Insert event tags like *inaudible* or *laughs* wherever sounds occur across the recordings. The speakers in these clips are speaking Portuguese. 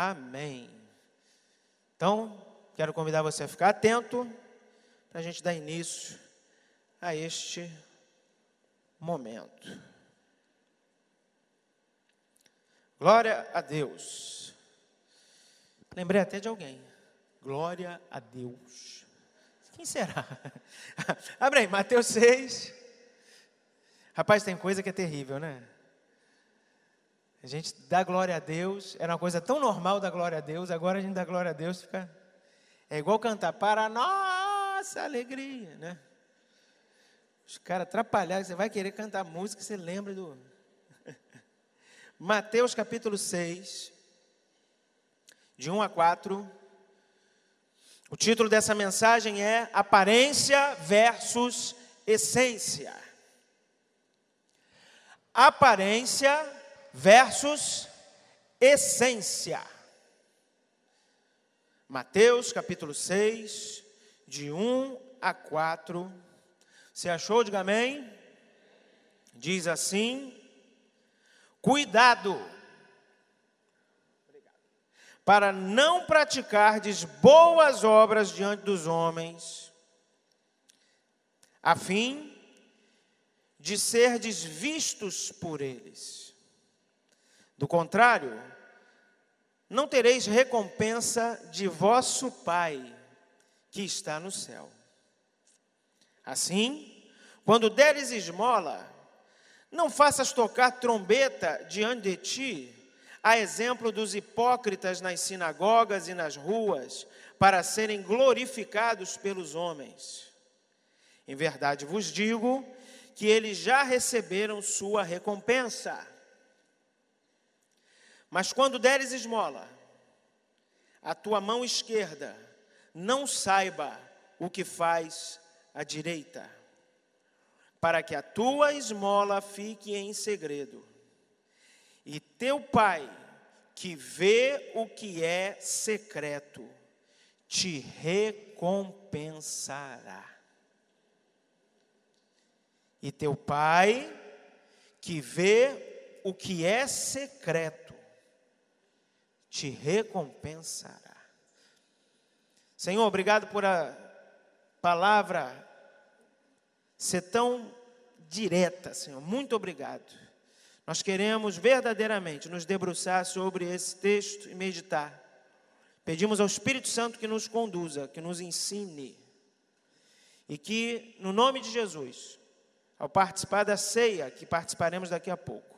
Amém. Então, quero convidar você a ficar atento para a gente dar início a este momento. Glória a Deus. Lembrei até de alguém. Glória a Deus. Quem será? *laughs* Abre aí, Mateus 6. Rapaz, tem coisa que é terrível, né? A gente dá glória a Deus, era uma coisa tão normal dar glória a Deus, agora a gente dá glória a Deus, fica. É igual cantar, para a nossa alegria, né? Os caras atrapalharam, você vai querer cantar música, você lembra do. *laughs* Mateus capítulo 6, de 1 a 4. O título dessa mensagem é Aparência versus Essência. Aparência versus essência. Mateus capítulo 6, de 1 a 4. Você achou? Diga amém. Diz assim: Cuidado para não praticardes boas obras diante dos homens, a fim de serdes vistos por eles. Do contrário, não tereis recompensa de vosso Pai que está no céu. Assim, quando deres esmola, não faças tocar trombeta diante de ti, a exemplo dos hipócritas nas sinagogas e nas ruas, para serem glorificados pelos homens. Em verdade vos digo que eles já receberam sua recompensa. Mas quando deres esmola, a tua mão esquerda não saiba o que faz a direita, para que a tua esmola fique em segredo e teu Pai, que vê o que é secreto, te recompensará. E teu Pai, que vê o que é secreto, te recompensará. Senhor, obrigado por a palavra ser tão direta, Senhor. Muito obrigado. Nós queremos verdadeiramente nos debruçar sobre esse texto e meditar. Pedimos ao Espírito Santo que nos conduza, que nos ensine. E que, no nome de Jesus, ao participar da ceia, que participaremos daqui a pouco,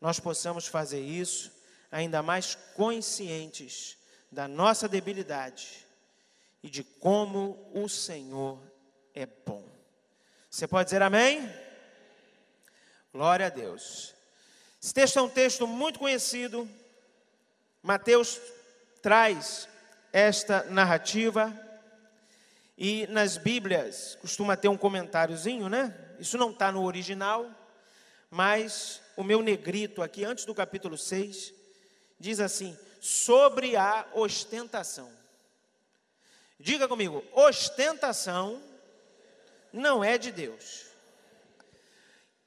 nós possamos fazer isso ainda mais conscientes da nossa debilidade e de como o Senhor é bom. Você pode dizer amém? Glória a Deus. Esse texto é um texto muito conhecido. Mateus traz esta narrativa e nas Bíblias costuma ter um comentáriozinho, né? Isso não está no original, mas o meu negrito aqui, antes do capítulo 6, diz assim: sobre a ostentação. Diga comigo, ostentação não é de Deus.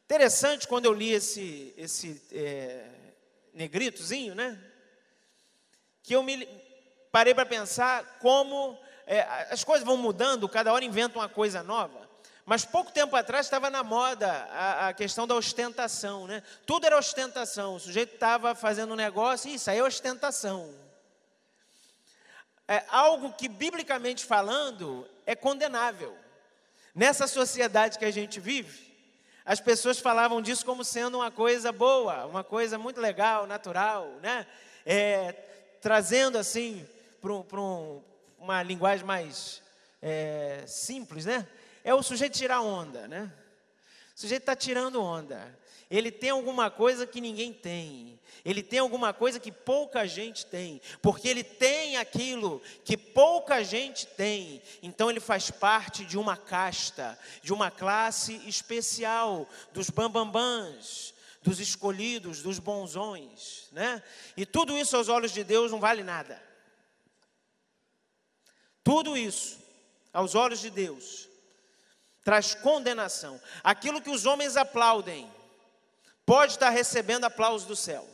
Interessante quando eu li esse, esse é, negritozinho, né? Que eu me parei para pensar como é, as coisas vão mudando, cada hora inventa uma coisa nova. Mas pouco tempo atrás estava na moda a, a, questão da ostentação, né? Tudo era ostentação. O sujeito estava fazendo um negócio, e isso aí é ostentação. É algo que, biblicamente falando, é condenável. Nessa sociedade que a gente vive, as pessoas falavam disso como sendo uma coisa boa, uma coisa muito legal, natural, né? É, trazendo assim para um, uma linguagem mais é, simples, né? É o sujeito tirar onda, né? O sujeito está tirando onda. Ele tem alguma coisa que ninguém tem. Ele tem alguma coisa que pouca gente tem, porque ele tem aquilo que pouca gente tem. Então ele faz parte de uma casta, de uma classe especial dos bambambãs, dos escolhidos, dos bonzões, né? E tudo isso aos olhos de Deus não vale nada. Tudo isso aos olhos de Deus traz condenação. Aquilo que os homens aplaudem pode estar recebendo aplauso do céu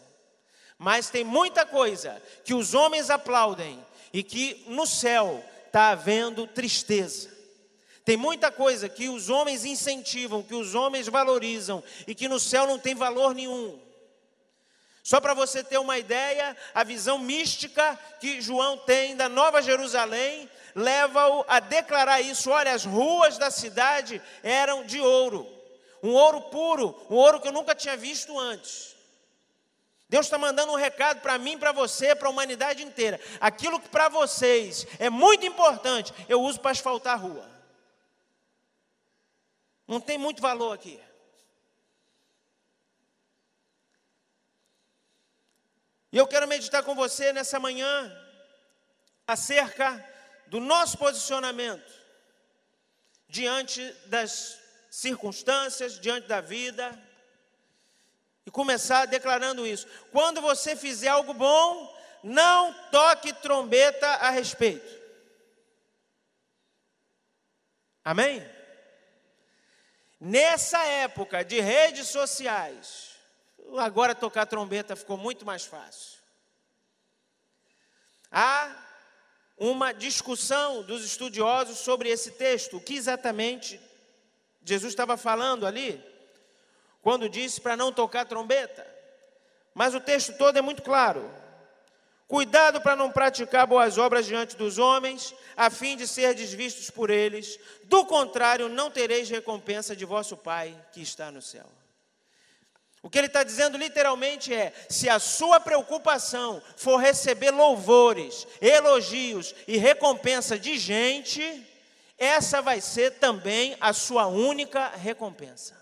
Mas tem muita coisa que os homens aplaudem e que no céu está havendo tristeza. Tem muita coisa que os homens incentivam, que os homens valorizam e que no céu não tem valor nenhum. Só para você ter uma ideia, a visão mística que João tem da Nova Jerusalém leva-o a declarar isso. Olha, as ruas da cidade eram de ouro, um ouro puro, um ouro que eu nunca tinha visto antes. Deus está mandando um recado para mim, para você, para a humanidade inteira. Aquilo que para vocês é muito importante, eu uso para asfaltar a rua. Não tem muito valor aqui. E eu quero meditar com você nessa manhã acerca do nosso posicionamento diante das circunstâncias, diante da vida, e começar declarando isso. Quando você fizer algo bom, não toque trombeta a respeito. Amém? Nessa época de redes sociais, agora tocar trombeta ficou muito mais fácil. Há uma discussão dos estudiosos sobre esse texto, o que exatamente Jesus estava falando ali quando disse para não tocar trombeta. Mas o texto todo é muito claro. Cuidado para não praticar boas obras diante dos homens, a fim de ser desvistos por eles. Do contrário, não tereis recompensa de vosso Pai que está no céu. O que ele está dizendo literalmente é: se a sua preocupação for receber louvores, elogios e recompensa de gente, essa vai ser também a sua única recompensa.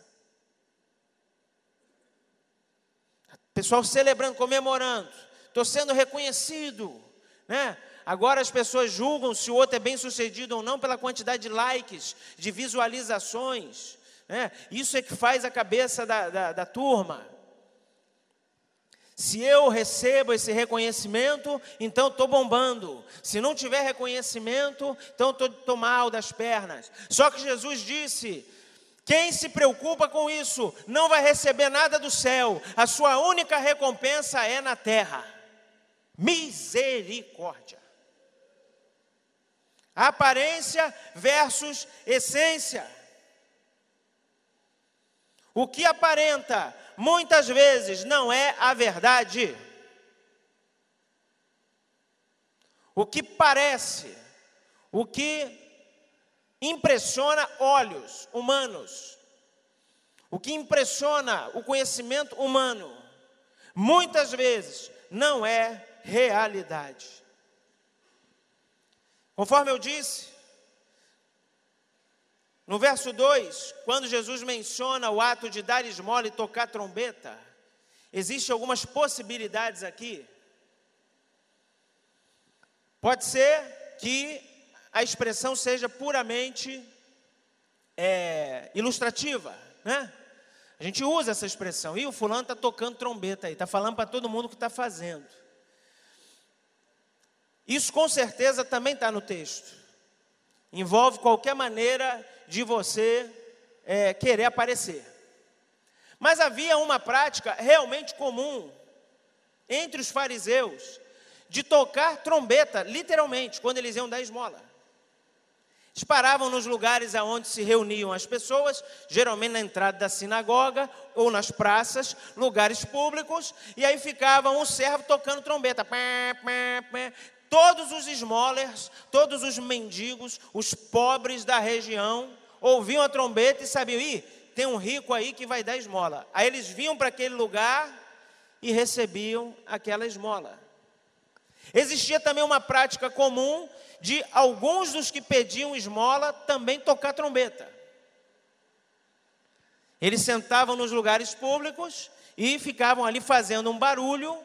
Pessoal celebrando, comemorando, estou sendo reconhecido, né? Agora as pessoas julgam se o outro é bem sucedido ou não pela quantidade de likes, de visualizações. Né? Isso é que faz a cabeça da, da, da turma. Se eu recebo esse reconhecimento, então estou bombando. Se não tiver reconhecimento, então estou mal das pernas. Só que Jesus disse: quem se preocupa com isso não vai receber nada do céu, a sua única recompensa é na terra. Misericórdia. Aparência versus essência. O que aparenta muitas vezes não é a verdade. O que parece, o que impressiona olhos humanos, o que impressiona o conhecimento humano, muitas vezes não é realidade. Conforme eu disse, no verso 2, quando Jesus menciona o ato de dar esmola e tocar trombeta, existem algumas possibilidades aqui. Pode ser que a expressão seja puramente é, ilustrativa, né? A gente usa essa expressão. E o fulano está tocando trombeta aí, está falando para todo mundo o que está fazendo. Isso com certeza também está no texto. Envolve qualquer maneira de você é, querer aparecer. Mas havia uma prática realmente comum entre os fariseus de tocar trombeta, literalmente, quando eles iam dar esmola. Eles paravam nos lugares aonde se reuniam as pessoas, geralmente na entrada da sinagoga ou nas praças, lugares públicos, e aí ficava um servo tocando trombeta. Todos os esmolers, todos os mendigos, os pobres da região, ouviam a trombeta e sabiam, ih, tem um rico aí que vai dar esmola. Aí eles vinham para aquele lugar e recebiam aquela esmola. Existia também uma prática comum de alguns dos que pediam esmola também tocar trombeta. Eles sentavam nos lugares públicos e ficavam ali fazendo um barulho,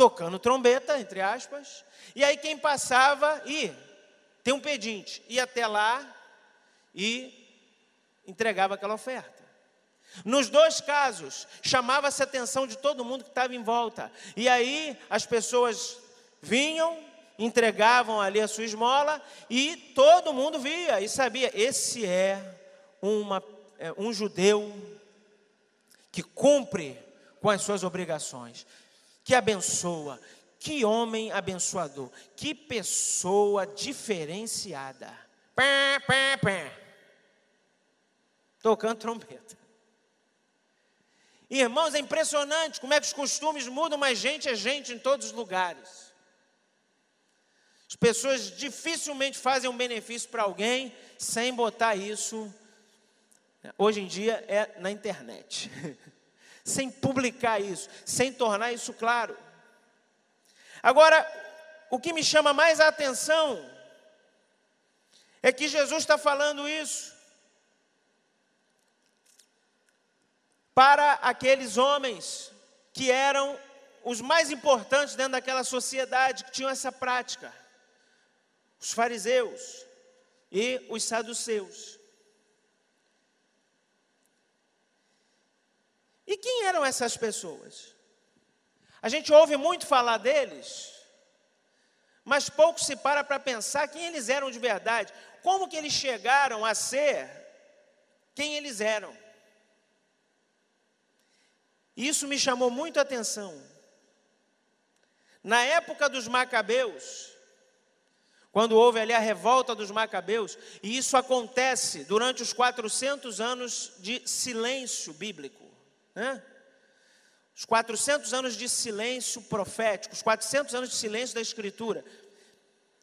tocando trombeta, entre aspas. E aí quem passava, e tem um pedinte, ia até lá e entregava aquela oferta. Nos dois casos, chamava-se a atenção de todo mundo que estava em volta. E aí as pessoas vinham, entregavam ali a sua esmola e todo mundo via e sabia: esse é, uma, é um judeu que cumpre com as suas obrigações, que abençoa, que homem abençoador, que pessoa diferenciada. Tocando trombeta. Irmãos, é impressionante como é que os costumes mudam, mas gente é gente em todos os lugares. As pessoas dificilmente fazem um benefício para alguém sem botar isso, hoje em dia é na internet, *laughs* sem publicar isso, sem tornar isso claro. Agora, o que me chama mais a atenção é que Jesus está falando isso para aqueles homens que eram os mais importantes dentro daquela sociedade, que tinham essa prática os fariseus e os saduceus. E quem eram essas pessoas? A gente ouve muito falar deles, mas pouco se para para pensar quem eles eram de verdade, como que eles chegaram a ser quem eles eram. Isso me chamou muito a atenção. Na época dos Macabeus, quando houve ali a revolta dos Macabeus, e isso acontece durante os 400 anos de silêncio bíblico, né? Os 400 anos de silêncio profético, os 400 anos de silêncio da Escritura,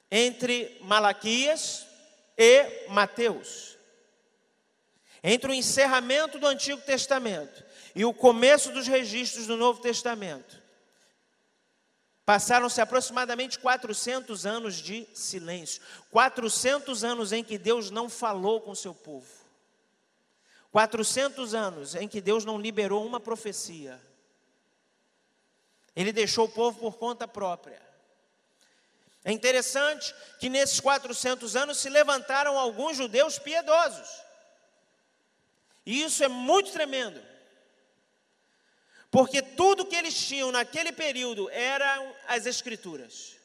entre Malaquias e Mateus. Entre o encerramento do Antigo Testamento e o começo dos registros do Novo Testamento. Passaram-se aproximadamente 400 anos de silêncio. 400 anos em que Deus não falou com seu povo. 400 anos em que Deus não liberou uma profecia. Ele deixou o povo por conta própria. É interessante que nesses 400 anos se levantaram alguns judeus piedosos. E isso é muito tremendo. Porque tudo que eles tinham naquele período eram as Escrituras.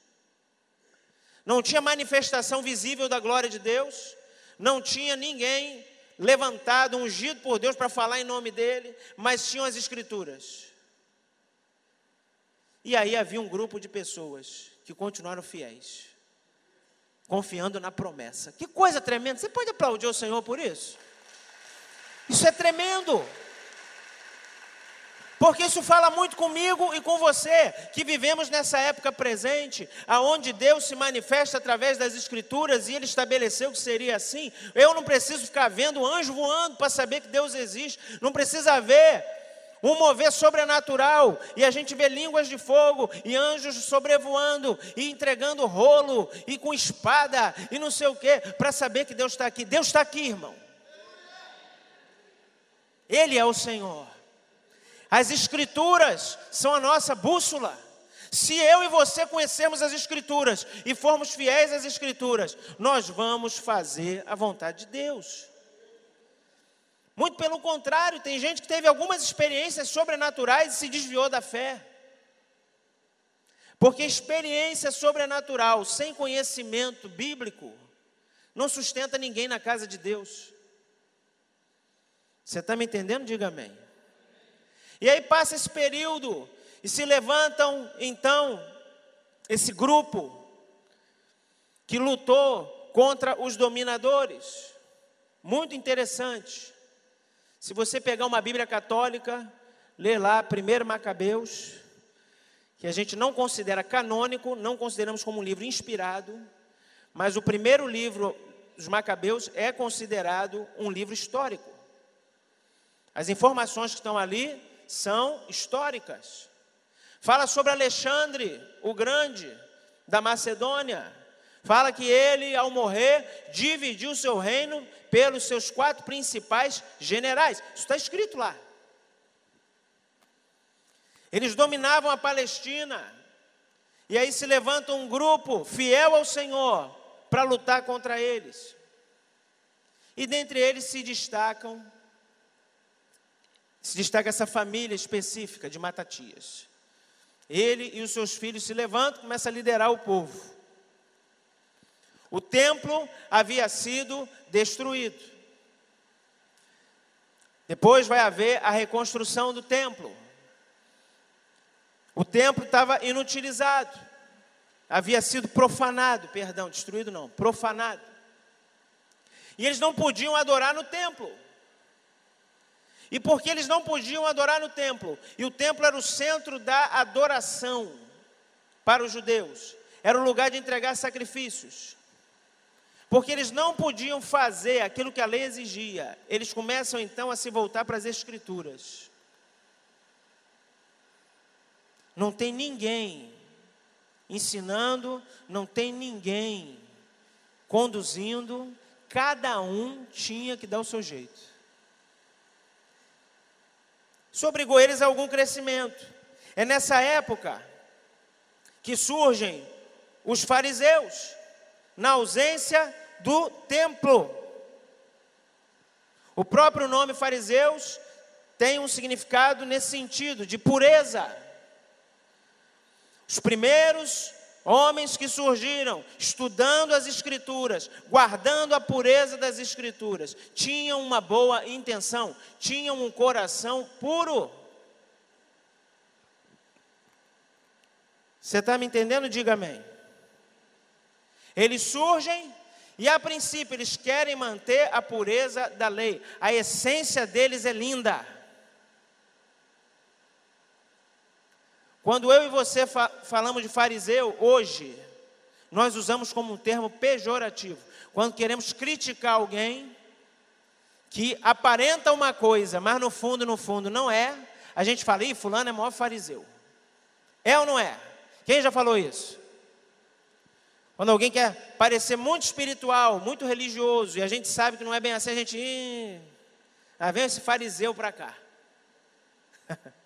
Não tinha manifestação visível da glória de Deus, não tinha ninguém levantado, ungido por Deus para falar em nome dele, mas tinham as Escrituras. E aí havia um grupo de pessoas que continuaram fiéis, confiando na promessa. Que coisa tremenda! Você pode aplaudir o Senhor por isso? Isso é tremendo! Porque isso fala muito comigo e com você, que vivemos nessa época presente, aonde Deus se manifesta através das escrituras e ele estabeleceu que seria assim. Eu não preciso ficar vendo anjo voando para saber que Deus existe. Não precisa ver um mover sobrenatural, e a gente vê línguas de fogo, e anjos sobrevoando, e entregando rolo, e com espada, e não sei o que, para saber que Deus está aqui. Deus está aqui, irmão. Ele é o Senhor. As Escrituras são a nossa bússola. Se eu e você conhecermos as Escrituras e formos fiéis às Escrituras, nós vamos fazer a vontade de Deus. Muito pelo contrário, tem gente que teve algumas experiências sobrenaturais e se desviou da fé. Porque experiência sobrenatural sem conhecimento bíblico não sustenta ninguém na casa de Deus. Você está me entendendo? Diga amém. E aí passa esse período e se levantam então esse grupo que lutou contra os dominadores. Muito interessante. Se você pegar uma Bíblia católica, ler lá 1 Macabeus, que a gente não considera canônico, não consideramos como um livro inspirado, mas o primeiro livro dos Macabeus é considerado um livro histórico. As informações que estão ali são históricas. Fala sobre Alexandre, o Grande, da Macedônia. Fala que ele, ao morrer, dividiu seu reino pelos seus quatro principais generais. Isso está escrito lá. Eles dominavam a Palestina. E aí se levanta um grupo fiel ao Senhor para lutar contra eles. E dentre eles se destacam se destaca essa família específica de Matatias. Ele e os seus filhos se levantam e começam a liderar o povo. O templo havia sido destruído. Depois vai haver a reconstrução do templo. O templo estava inutilizado, havia sido profanado, perdão, destruído não, profanado. E eles não podiam adorar no templo. E porque eles não podiam adorar no templo, e o templo era o centro da adoração para os judeus, era o lugar de entregar sacrifícios. Porque eles não podiam fazer aquilo que a lei exigia, eles começam então a se voltar para as Escrituras. Não tem ninguém ensinando, não tem ninguém conduzindo, cada um tinha que dar o seu jeito. Isso obrigou eles a algum crescimento. É nessa época que surgem os fariseus, na ausência do templo. O próprio nome fariseus tem um significado nesse sentido, de pureza. Os primeiros Homens que surgiram estudando as Escrituras, guardando a pureza das Escrituras, tinham uma boa intenção, tinham um coração puro. Você está me entendendo? Diga amém. Eles surgem e, a princípio, eles querem manter a pureza da lei, a essência deles é linda. Quando eu e você fa falamos de fariseu hoje, nós usamos como um termo pejorativo. Quando queremos criticar alguém que aparenta uma coisa, mas no fundo, no fundo não é, a gente fala, ih, fulano é maior fariseu. É ou não é? Quem já falou isso? Quando alguém quer parecer muito espiritual, muito religioso, e a gente sabe que não é bem assim, a gente. Ih, ah, vem esse fariseu para cá. *laughs*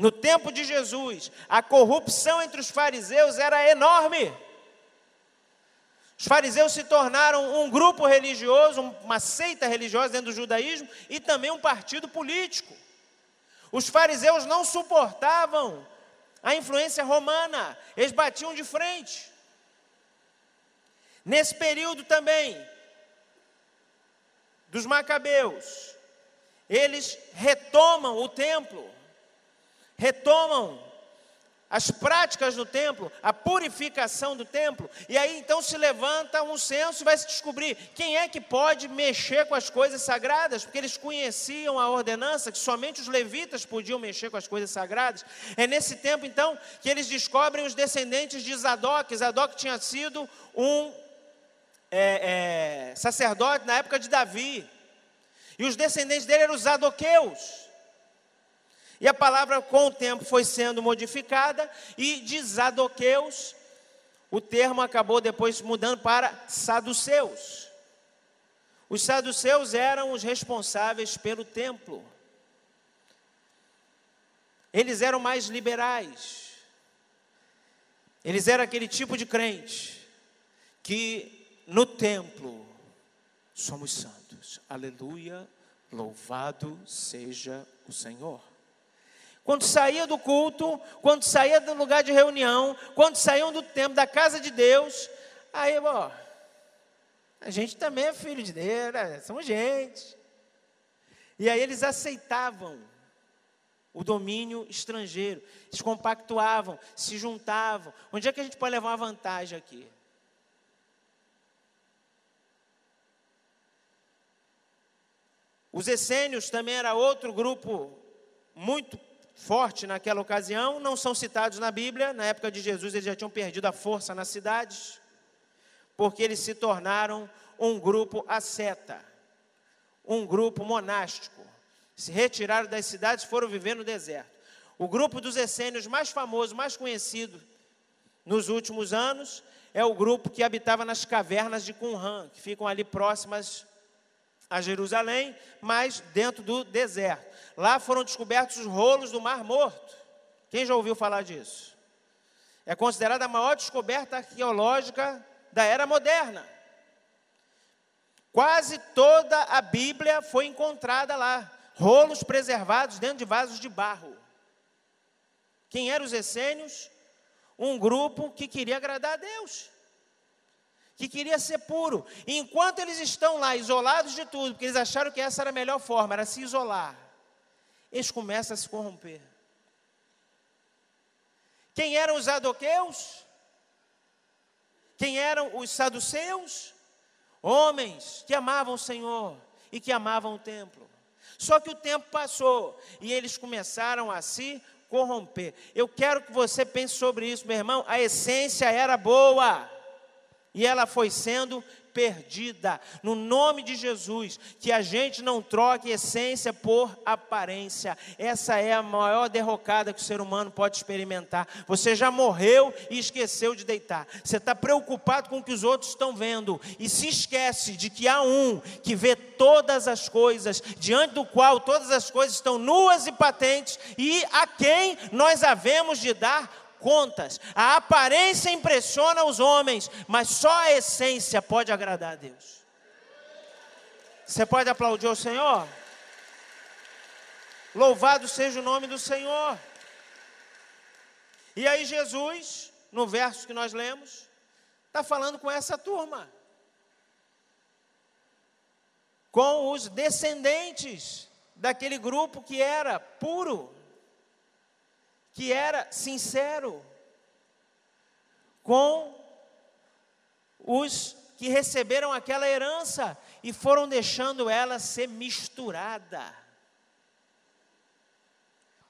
No tempo de Jesus, a corrupção entre os fariseus era enorme. Os fariseus se tornaram um grupo religioso, uma seita religiosa dentro do judaísmo e também um partido político. Os fariseus não suportavam a influência romana, eles batiam de frente. Nesse período também, dos Macabeus, eles retomam o templo retomam as práticas do templo, a purificação do templo, e aí então se levanta um censo e vai se descobrir quem é que pode mexer com as coisas sagradas, porque eles conheciam a ordenança que somente os levitas podiam mexer com as coisas sagradas. É nesse tempo então que eles descobrem os descendentes de Zadok. Zadok tinha sido um é, é, sacerdote na época de Davi, e os descendentes dele eram os Zadoqueus. E a palavra com o tempo foi sendo modificada e de Zadoqueus, o termo acabou depois mudando para saduceus. Os saduceus eram os responsáveis pelo templo. Eles eram mais liberais. Eles eram aquele tipo de crente que no templo somos santos. Aleluia, louvado seja o Senhor. Quando saía do culto, quando saía do lugar de reunião, quando saíam do templo, da casa de Deus, aí, ó, a gente também é filho de Deus, né? somos gente. E aí eles aceitavam o domínio estrangeiro, se compactuavam, se juntavam. Onde é que a gente pode levar uma vantagem aqui? Os essênios também era outro grupo muito forte naquela ocasião, não são citados na Bíblia. Na época de Jesus, eles já tinham perdido a força nas cidades, porque eles se tornaram um grupo asceta, um grupo monástico. Se retiraram das cidades, foram viver no deserto. O grupo dos essênios mais famoso, mais conhecido nos últimos anos, é o grupo que habitava nas cavernas de Qumran, que ficam ali próximas a Jerusalém, mas dentro do deserto. Lá foram descobertos os rolos do Mar Morto. Quem já ouviu falar disso? É considerada a maior descoberta arqueológica da era moderna. Quase toda a Bíblia foi encontrada lá, rolos preservados dentro de vasos de barro. Quem eram os essênios? Um grupo que queria agradar a Deus que queria ser puro. E enquanto eles estão lá isolados de tudo, porque eles acharam que essa era a melhor forma, era se isolar, eles começam a se corromper. Quem eram os adoqueus? Quem eram os saduceus? Homens que amavam o Senhor e que amavam o templo. Só que o tempo passou e eles começaram a se corromper. Eu quero que você pense sobre isso, meu irmão. A essência era boa e ela foi sendo perdida. No nome de Jesus, que a gente não troque essência por aparência. Essa é a maior derrocada que o ser humano pode experimentar. Você já morreu e esqueceu de deitar. Você está preocupado com o que os outros estão vendo e se esquece de que há um que vê todas as coisas, diante do qual todas as coisas estão nuas e patentes e a quem nós havemos de dar contas. A aparência impressiona os homens, mas só a essência pode agradar a Deus. Você pode aplaudir o Senhor? Louvado seja o nome do Senhor. E aí, Jesus, no verso que nós lemos, está falando com essa turma, com os descendentes daquele grupo que era puro, que era sincero com os que receberam aquela herança e foram deixando ela ser misturada.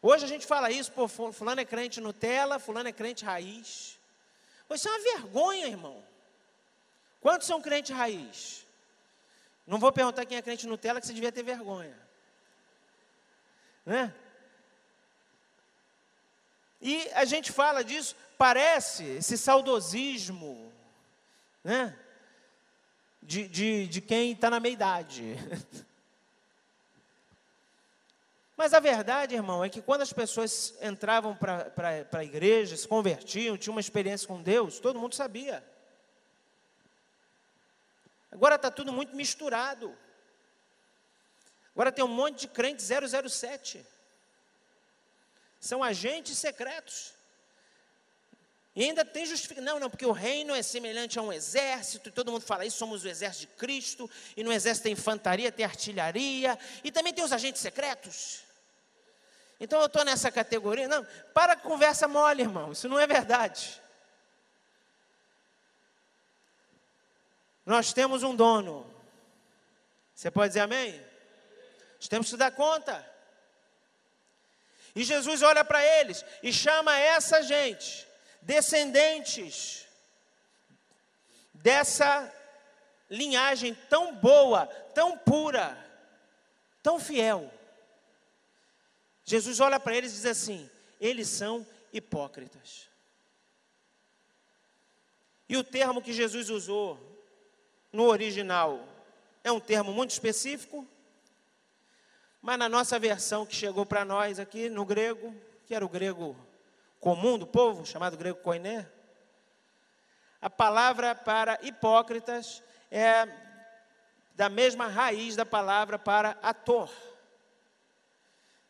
Hoje a gente fala isso, pô, fulano é crente Nutella, fulano é crente raiz. Isso é uma vergonha, irmão. Quantos são crente raiz? Não vou perguntar quem é crente Nutella, que você devia ter vergonha. Né? E a gente fala disso, parece esse saudosismo, né? De, de, de quem está na meia idade. *laughs* Mas a verdade, irmão, é que quando as pessoas entravam para a igreja, se convertiam, tinham uma experiência com Deus, todo mundo sabia. Agora está tudo muito misturado. Agora tem um monte de crente 007 são agentes secretos. E ainda tem justificação. Não, não, porque o reino é semelhante a um exército, e todo mundo fala isso, somos o exército de Cristo, e no exército tem infantaria, tem artilharia, e também tem os agentes secretos. Então eu estou nessa categoria. Não, para conversa mole, irmão, isso não é verdade. Nós temos um dono. Você pode dizer amém? Nós temos que dar conta. E Jesus olha para eles e chama essa gente, descendentes dessa linhagem tão boa, tão pura, tão fiel. Jesus olha para eles e diz assim: eles são hipócritas. E o termo que Jesus usou no original é um termo muito específico, mas na nossa versão que chegou para nós aqui no grego, que era o grego comum do povo, chamado grego koiné, a palavra para hipócritas é da mesma raiz da palavra para ator.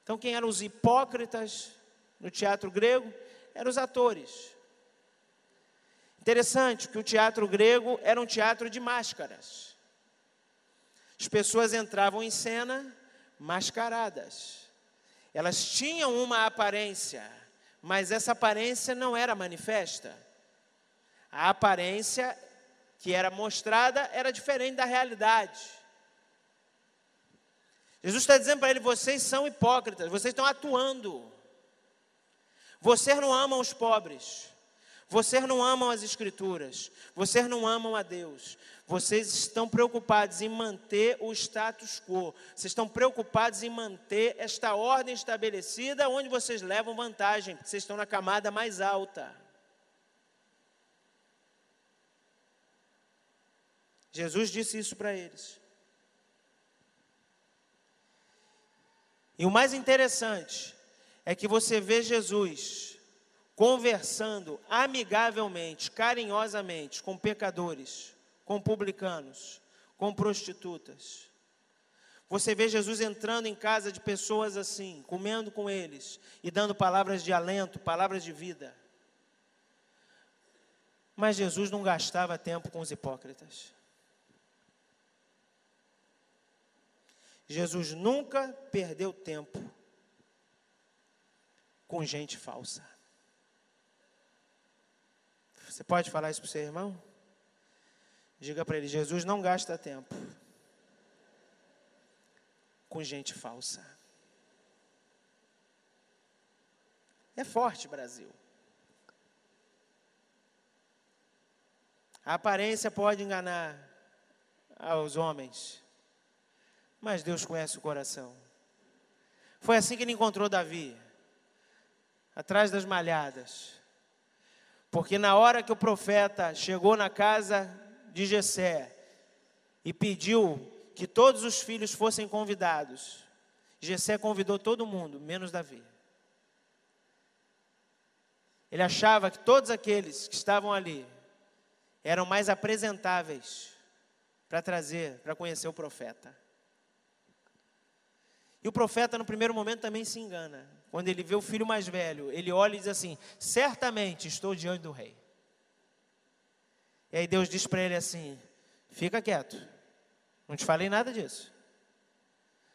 Então, quem eram os hipócritas no teatro grego? Eram os atores. Interessante que o teatro grego era um teatro de máscaras. As pessoas entravam em cena mascaradas. Elas tinham uma aparência, mas essa aparência não era manifesta. A aparência que era mostrada era diferente da realidade. Jesus está dizendo para ele: vocês são hipócritas, vocês estão atuando. Vocês não amam os pobres. Vocês não amam as Escrituras, vocês não amam a Deus, vocês estão preocupados em manter o status quo, vocês estão preocupados em manter esta ordem estabelecida, onde vocês levam vantagem, porque vocês estão na camada mais alta. Jesus disse isso para eles. E o mais interessante é que você vê Jesus conversando amigavelmente, carinhosamente com pecadores, com publicanos, com prostitutas. Você vê Jesus entrando em casa de pessoas assim, comendo com eles e dando palavras de alento, palavras de vida. Mas Jesus não gastava tempo com os hipócritas. Jesus nunca perdeu tempo com gente falsa. Você pode falar isso para o seu irmão? Diga para ele: Jesus não gasta tempo com gente falsa. É forte, Brasil. A aparência pode enganar aos homens, mas Deus conhece o coração. Foi assim que ele encontrou Davi, atrás das malhadas. Porque na hora que o profeta chegou na casa de Jessé e pediu que todos os filhos fossem convidados, Jessé convidou todo mundo, menos Davi. Ele achava que todos aqueles que estavam ali eram mais apresentáveis para trazer, para conhecer o profeta. E o profeta, no primeiro momento, também se engana. Quando ele vê o filho mais velho, ele olha e diz assim: Certamente estou diante do rei. E aí Deus diz para ele assim: Fica quieto, não te falei nada disso.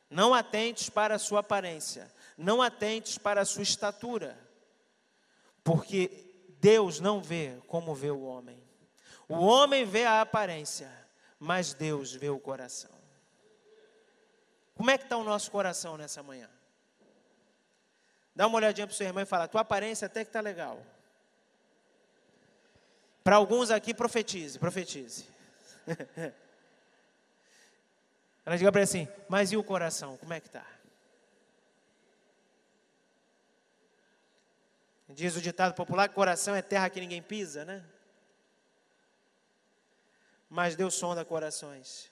Não atentes para a sua aparência, não atentes para a sua estatura, porque Deus não vê como vê o homem. O homem vê a aparência, mas Deus vê o coração. Como é que está o nosso coração nessa manhã? Dá uma olhadinha para o seu irmão e fala: tua aparência até que está legal. Para alguns aqui, profetize, profetize. *laughs* Ela diga para ele assim: mas e o coração? Como é que está? Diz o ditado popular coração é terra que ninguém pisa, né? Mas Deus sonda corações.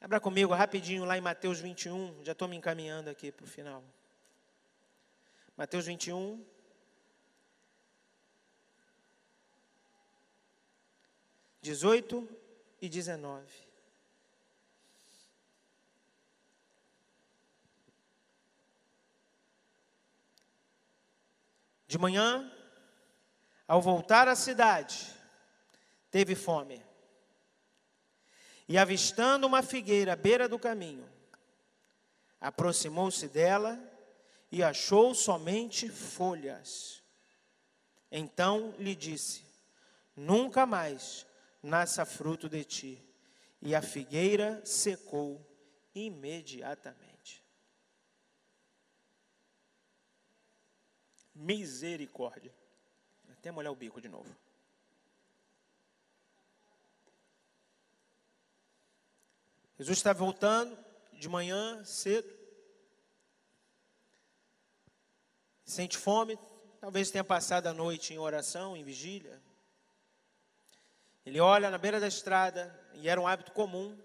Abra comigo rapidinho lá em Mateus 21, já estou me encaminhando aqui para o final. Mateus 21. Dezoito e dezenove. De manhã, ao voltar à cidade, teve fome. E avistando uma figueira à beira do caminho, aproximou-se dela e achou somente folhas. Então lhe disse: Nunca mais nasça fruto de ti. E a figueira secou imediatamente. Misericórdia. Até molhar o bico de novo. Jesus está voltando de manhã cedo. Sente fome, talvez tenha passado a noite em oração, em vigília. Ele olha na beira da estrada, e era um hábito comum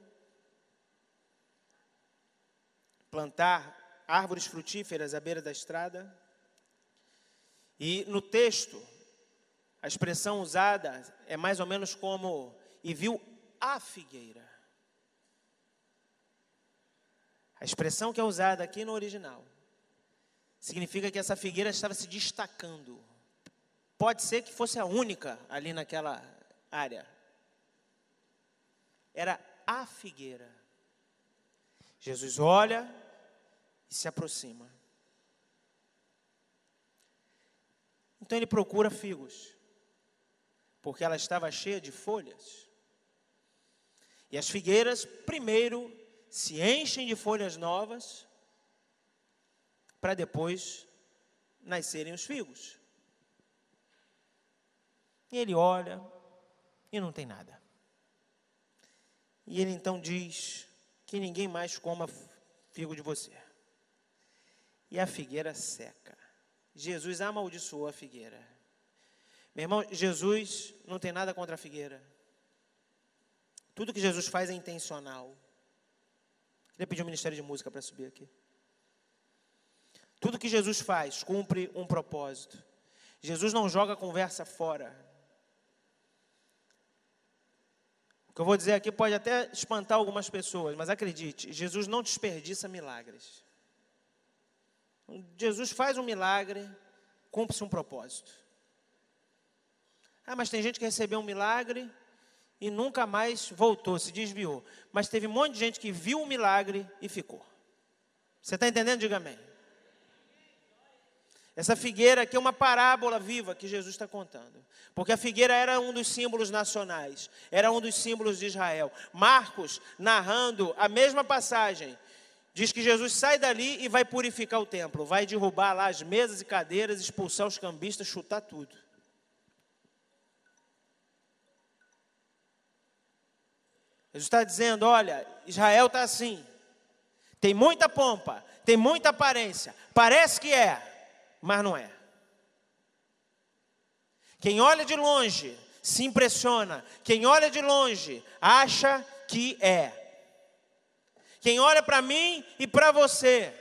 plantar árvores frutíferas à beira da estrada. E no texto, a expressão usada é mais ou menos como: e viu a figueira. A expressão que é usada aqui no original significa que essa figueira estava se destacando. Pode ser que fosse a única ali naquela área. Era a figueira. Jesus olha e se aproxima. Então ele procura figos, porque ela estava cheia de folhas. E as figueiras, primeiro, se enchem de folhas novas, para depois nascerem os figos. E ele olha e não tem nada. E ele então diz que ninguém mais coma figo de você. E a figueira seca. Jesus amaldiçoou a figueira. Meu irmão, Jesus não tem nada contra a figueira. Tudo que Jesus faz é intencional. Queria pedir o um Ministério de Música para subir aqui. Tudo que Jesus faz cumpre um propósito. Jesus não joga a conversa fora. O que eu vou dizer aqui pode até espantar algumas pessoas, mas acredite, Jesus não desperdiça milagres. Jesus faz um milagre, cumpre-se um propósito. Ah, mas tem gente que recebeu um milagre e nunca mais voltou, se desviou. Mas teve um monte de gente que viu o milagre e ficou. Você está entendendo? Diga amém. Essa figueira aqui é uma parábola viva que Jesus está contando. Porque a figueira era um dos símbolos nacionais, era um dos símbolos de Israel. Marcos, narrando a mesma passagem, diz que Jesus sai dali e vai purificar o templo, vai derrubar lá as mesas e cadeiras, expulsar os cambistas, chutar tudo. Jesus está dizendo: olha, Israel está assim, tem muita pompa, tem muita aparência, parece que é, mas não é. Quem olha de longe se impressiona, quem olha de longe acha que é. Quem olha para mim e para você,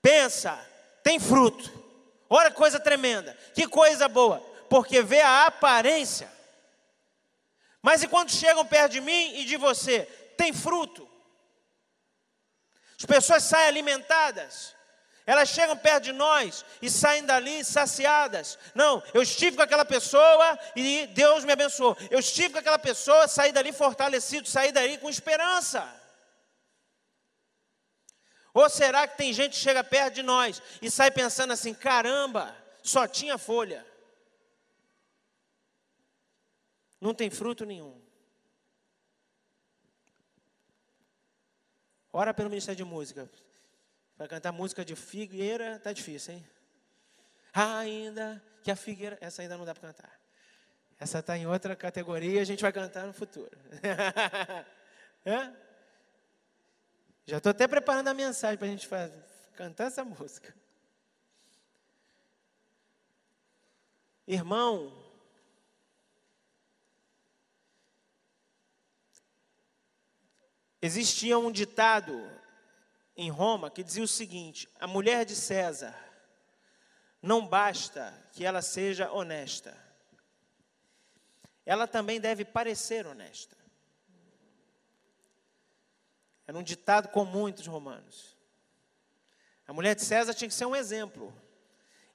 pensa, tem fruto. Olha que coisa tremenda, que coisa boa, porque vê a aparência. Mas e quando chegam perto de mim e de você, tem fruto? As pessoas saem alimentadas, elas chegam perto de nós e saem dali saciadas. Não, eu estive com aquela pessoa e Deus me abençoou. Eu estive com aquela pessoa, saí dali fortalecido, saí dali com esperança. Ou será que tem gente que chega perto de nós e sai pensando assim: caramba, só tinha folha, não tem fruto nenhum. Ora pelo Ministério de Música. Para cantar música de figueira, tá difícil, hein? Ainda que a figueira. Essa ainda não dá para cantar. Essa está em outra categoria, a gente vai cantar no futuro. *laughs* Já estou até preparando a mensagem para a gente fazer, cantar essa música. Irmão, existia um ditado em Roma que dizia o seguinte: a mulher de César não basta que ela seja honesta, ela também deve parecer honesta. Era um ditado comum entre os romanos. A mulher de César tinha que ser um exemplo.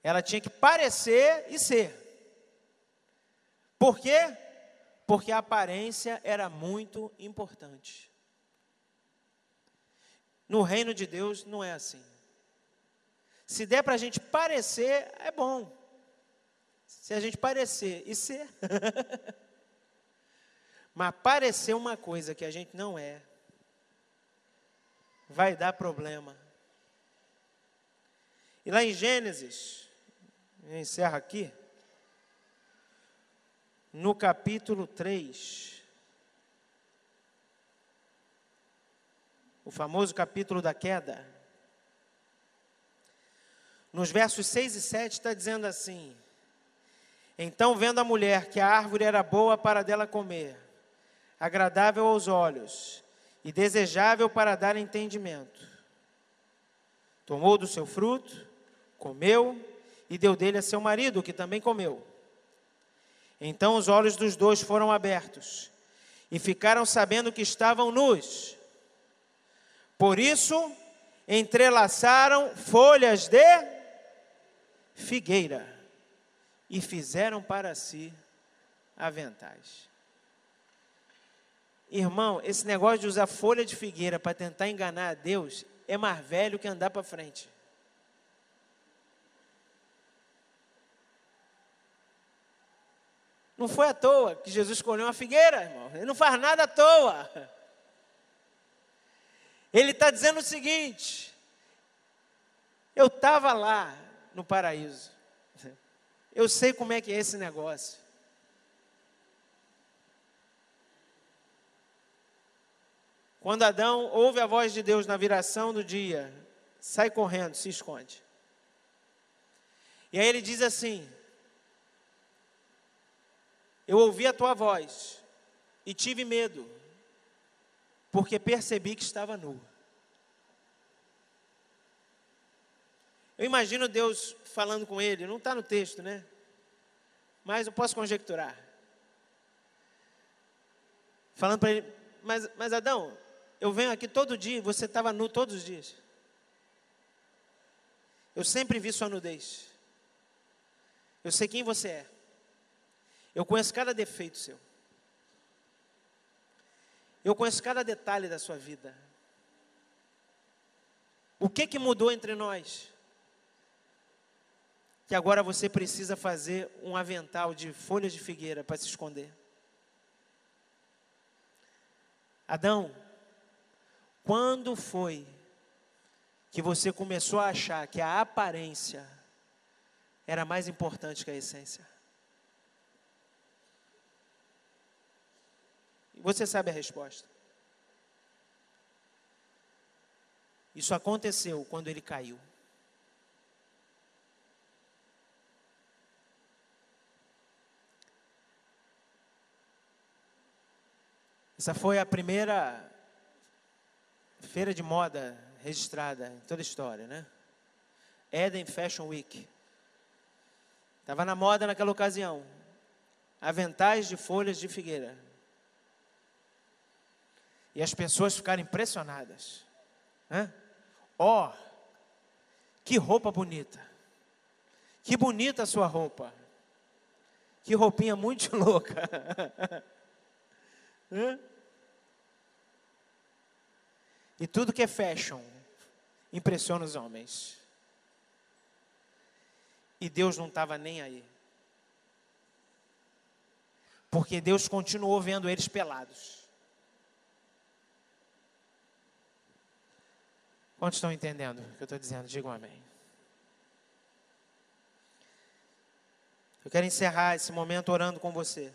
Ela tinha que parecer e ser. Por quê? Porque a aparência era muito importante. No reino de Deus não é assim. Se der para a gente parecer, é bom. Se a gente parecer e ser. *laughs* Mas parecer uma coisa que a gente não é, vai dar problema. E lá em Gênesis, eu encerro aqui, no capítulo 3, o famoso capítulo da queda. Nos versos 6 e 7 está dizendo assim: Então, vendo a mulher que a árvore era boa para dela comer, agradável aos olhos e desejável para dar entendimento, tomou do seu fruto, comeu e deu dele a seu marido, que também comeu. Então os olhos dos dois foram abertos e ficaram sabendo que estavam nus. Por isso, entrelaçaram folhas de figueira e fizeram para si aventais. Irmão, esse negócio de usar folha de figueira para tentar enganar a Deus é mais velho que andar para frente. Não foi à toa que Jesus escolheu uma figueira, irmão. Ele não faz nada à toa. Ele está dizendo o seguinte: eu estava lá no paraíso, eu sei como é que é esse negócio. Quando Adão ouve a voz de Deus na viração do dia, sai correndo, se esconde. E aí ele diz assim: Eu ouvi a tua voz e tive medo porque percebi que estava nu. Eu imagino Deus falando com ele, não está no texto, né? Mas eu posso conjecturar. Falando para ele, mas, mas Adão, eu venho aqui todo dia, você estava nu todos os dias. Eu sempre vi sua nudez. Eu sei quem você é. Eu conheço cada defeito seu. Eu conheço cada detalhe da sua vida. O que que mudou entre nós? que agora você precisa fazer um avental de folhas de figueira para se esconder. Adão, quando foi que você começou a achar que a aparência era mais importante que a essência? Você sabe a resposta. Isso aconteceu quando ele caiu. Essa foi a primeira feira de moda registrada em toda a história, né? Eden Fashion Week. Estava na moda naquela ocasião. Aventais de folhas de figueira. E as pessoas ficaram impressionadas. Ó, oh, que roupa bonita. Que bonita a sua roupa. Que roupinha muito *laughs* louca. E tudo que é fashion impressiona os homens. E Deus não estava nem aí. Porque Deus continuou vendo eles pelados. Quantos estão entendendo o que eu estou dizendo? Digam amém. Eu quero encerrar esse momento orando com você.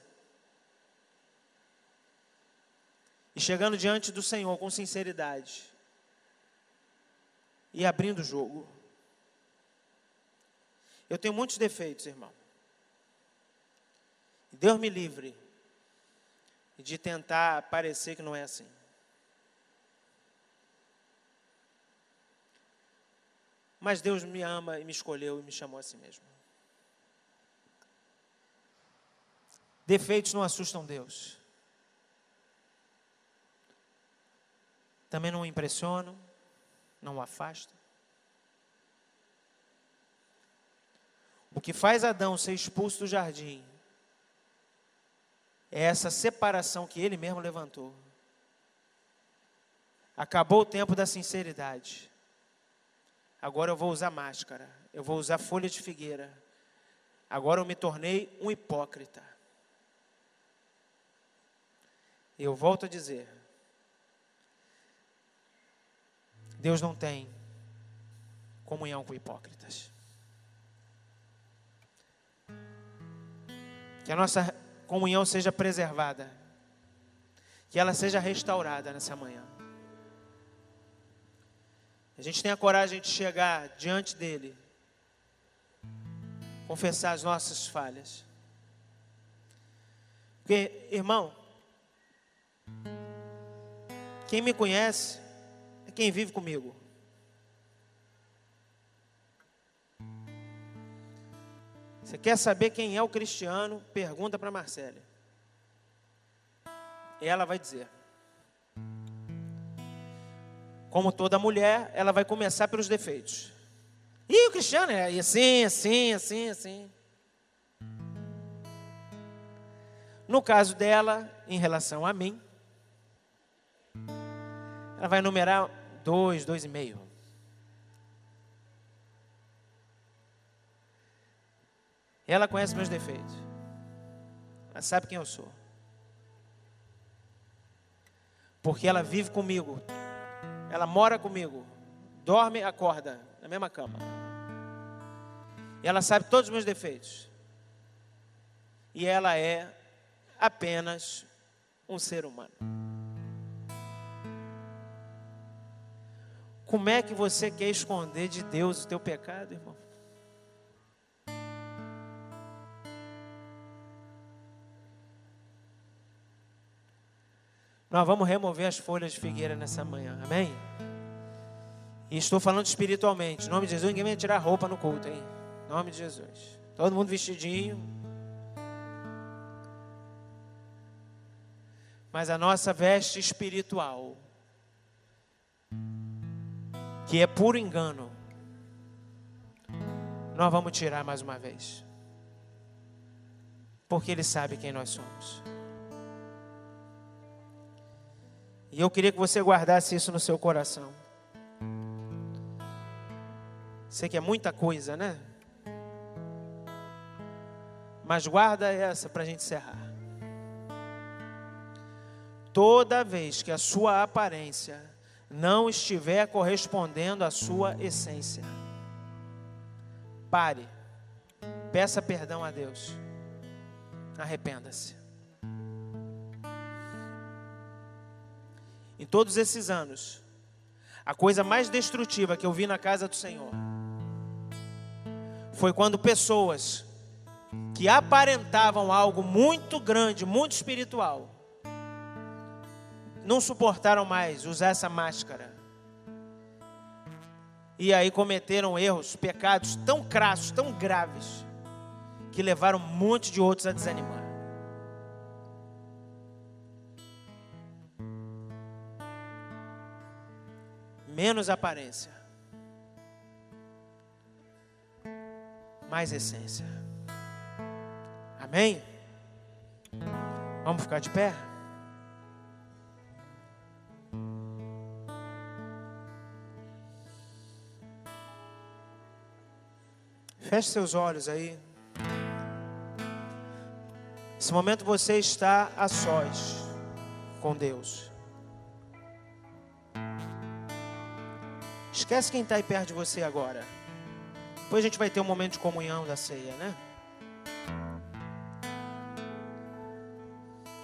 E chegando diante do Senhor com sinceridade. E abrindo o jogo. Eu tenho muitos defeitos, irmão. Deus me livre de tentar parecer que não é assim. Mas Deus me ama e me escolheu e me chamou a si mesmo. Defeitos não assustam Deus. Também não o impressionam, não o afastam. O que faz Adão ser expulso do jardim é essa separação que ele mesmo levantou. Acabou o tempo da sinceridade. Agora eu vou usar máscara, eu vou usar folha de figueira. Agora eu me tornei um hipócrita. Eu volto a dizer: Deus não tem comunhão com hipócritas. Que a nossa comunhão seja preservada. Que ela seja restaurada nessa manhã. A gente tem a coragem de chegar diante dele, confessar as nossas falhas. Porque, irmão, quem me conhece é quem vive comigo. Você quer saber quem é o cristiano? Pergunta para Marcela. Ela vai dizer. Como toda mulher, ela vai começar pelos defeitos. E o cristiano é assim, assim, assim, assim. No caso dela, em relação a mim, ela vai numerar dois, dois e meio. Ela conhece meus defeitos. Ela sabe quem eu sou. Porque ela vive comigo ela mora comigo, dorme, acorda na mesma cama. E ela sabe todos os meus defeitos. E ela é apenas um ser humano. Como é que você quer esconder de Deus o teu pecado, irmão? Nós vamos remover as folhas de figueira nessa manhã, amém? E estou falando espiritualmente. Em nome de Jesus, ninguém vai tirar roupa no culto, hein? Em nome de Jesus. Todo mundo vestidinho. Mas a nossa veste espiritual, que é puro engano, nós vamos tirar mais uma vez. Porque Ele sabe quem nós somos. E eu queria que você guardasse isso no seu coração. Sei que é muita coisa, né? Mas guarda essa para a gente encerrar. Toda vez que a sua aparência não estiver correspondendo à sua essência, pare, peça perdão a Deus, arrependa-se. Em todos esses anos, a coisa mais destrutiva que eu vi na casa do Senhor foi quando pessoas que aparentavam algo muito grande, muito espiritual, não suportaram mais usar essa máscara. E aí cometeram erros, pecados tão crassos, tão graves, que levaram um monte de outros a desanimar. Menos aparência, mais essência. Amém? Vamos ficar de pé? Feche seus olhos aí. Nesse momento você está a sós com Deus. Esquece quem está aí perto de você agora. Depois a gente vai ter um momento de comunhão da ceia, né?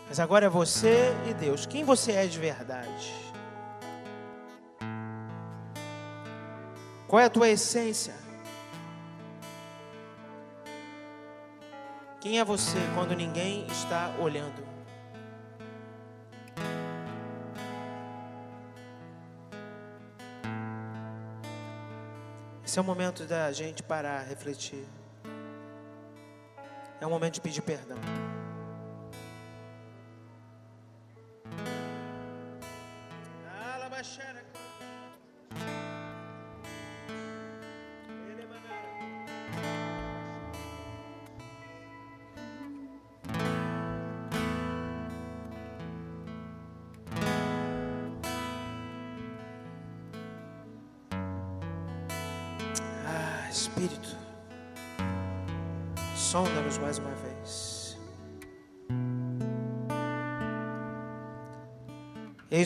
Mas agora é você e Deus. Quem você é de verdade? Qual é a tua essência? Quem é você quando ninguém está olhando? Esse é o momento da gente parar, refletir. É o momento de pedir perdão.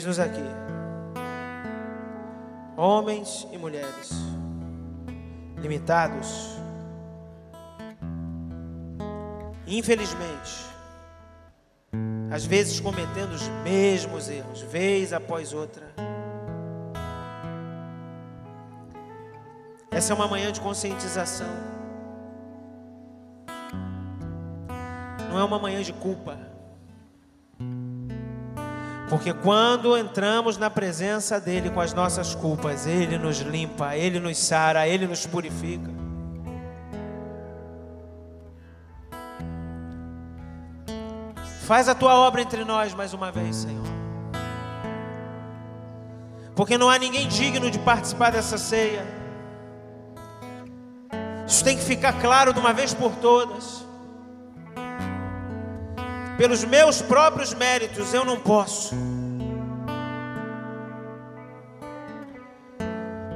Eis-nos aqui, homens e mulheres, limitados, infelizmente, às vezes cometendo os mesmos erros, vez após outra Essa é uma manhã de conscientização. Não é uma manhã de culpa. Porque quando entramos na presença dEle com as nossas culpas, Ele nos limpa, Ele nos sara, Ele nos purifica. Faz a tua obra entre nós mais uma vez, Senhor. Porque não há ninguém digno de participar dessa ceia. Isso tem que ficar claro de uma vez por todas. Pelos meus próprios méritos eu não posso.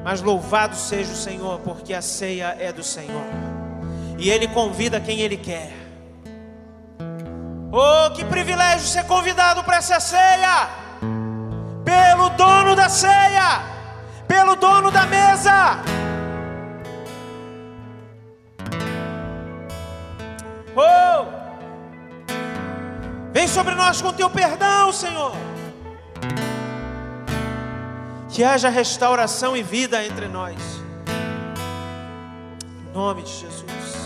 Mas louvado seja o Senhor, porque a ceia é do Senhor. E Ele convida quem Ele quer. Oh, que privilégio ser convidado para essa ceia! Pelo dono da ceia, pelo dono da mesa. Oh! Vem sobre nós com teu perdão, Senhor. Que haja restauração e vida entre nós. Em nome de Jesus.